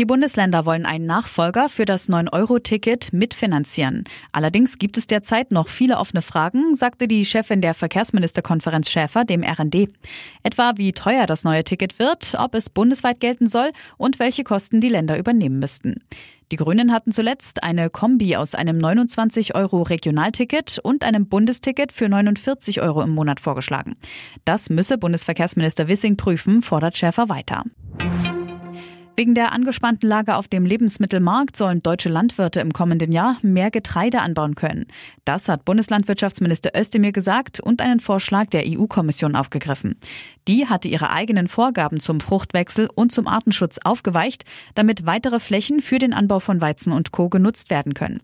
Die Bundesländer wollen einen Nachfolger für das 9-Euro-Ticket mitfinanzieren. Allerdings gibt es derzeit noch viele offene Fragen, sagte die Chefin der Verkehrsministerkonferenz Schäfer dem RND. Etwa wie teuer das neue Ticket wird, ob es bundesweit gelten soll und welche Kosten die Länder übernehmen müssten. Die Grünen hatten zuletzt eine Kombi aus einem 29 Euro Regionalticket und einem Bundesticket für 49 Euro im Monat vorgeschlagen. Das müsse Bundesverkehrsminister Wissing prüfen, fordert Schäfer weiter. Wegen der angespannten Lage auf dem Lebensmittelmarkt sollen deutsche Landwirte im kommenden Jahr mehr Getreide anbauen können. Das hat Bundeslandwirtschaftsminister Özdemir gesagt und einen Vorschlag der EU-Kommission aufgegriffen. Die hatte ihre eigenen Vorgaben zum Fruchtwechsel und zum Artenschutz aufgeweicht, damit weitere Flächen für den Anbau von Weizen und Co. genutzt werden können.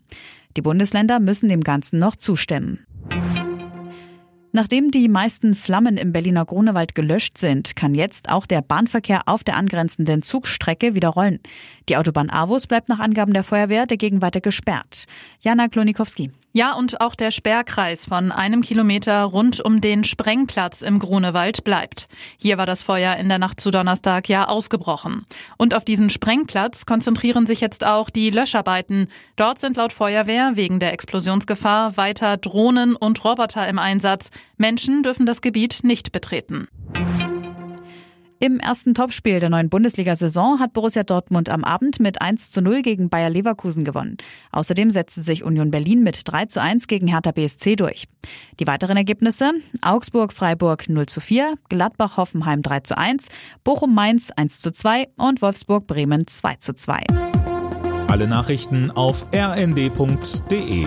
Die Bundesländer müssen dem Ganzen noch zustimmen. Nachdem die meisten Flammen im Berliner Grunewald gelöscht sind, kann jetzt auch der Bahnverkehr auf der angrenzenden Zugstrecke wieder rollen. Die Autobahn Avus bleibt nach Angaben der Feuerwehr dagegen weiter gesperrt. Jana Klonikowski. Ja, und auch der Sperrkreis von einem Kilometer rund um den Sprengplatz im Grunewald bleibt. Hier war das Feuer in der Nacht zu Donnerstag ja ausgebrochen. Und auf diesen Sprengplatz konzentrieren sich jetzt auch die Löscharbeiten. Dort sind laut Feuerwehr wegen der Explosionsgefahr weiter Drohnen und Roboter im Einsatz. Menschen dürfen das Gebiet nicht betreten. Im ersten Topspiel der neuen Bundesliga-Saison hat Borussia Dortmund am Abend mit 1 zu 0 gegen Bayer Leverkusen gewonnen. Außerdem setzte sich Union Berlin mit 3 zu 1 gegen Hertha BSC durch. Die weiteren Ergebnisse Augsburg-Freiburg 0 zu 4, Gladbach-Hoffenheim 3 zu 1, Bochum-Mainz 1 zu 2 und Wolfsburg-Bremen 2 zu 2. Alle Nachrichten auf rnd.de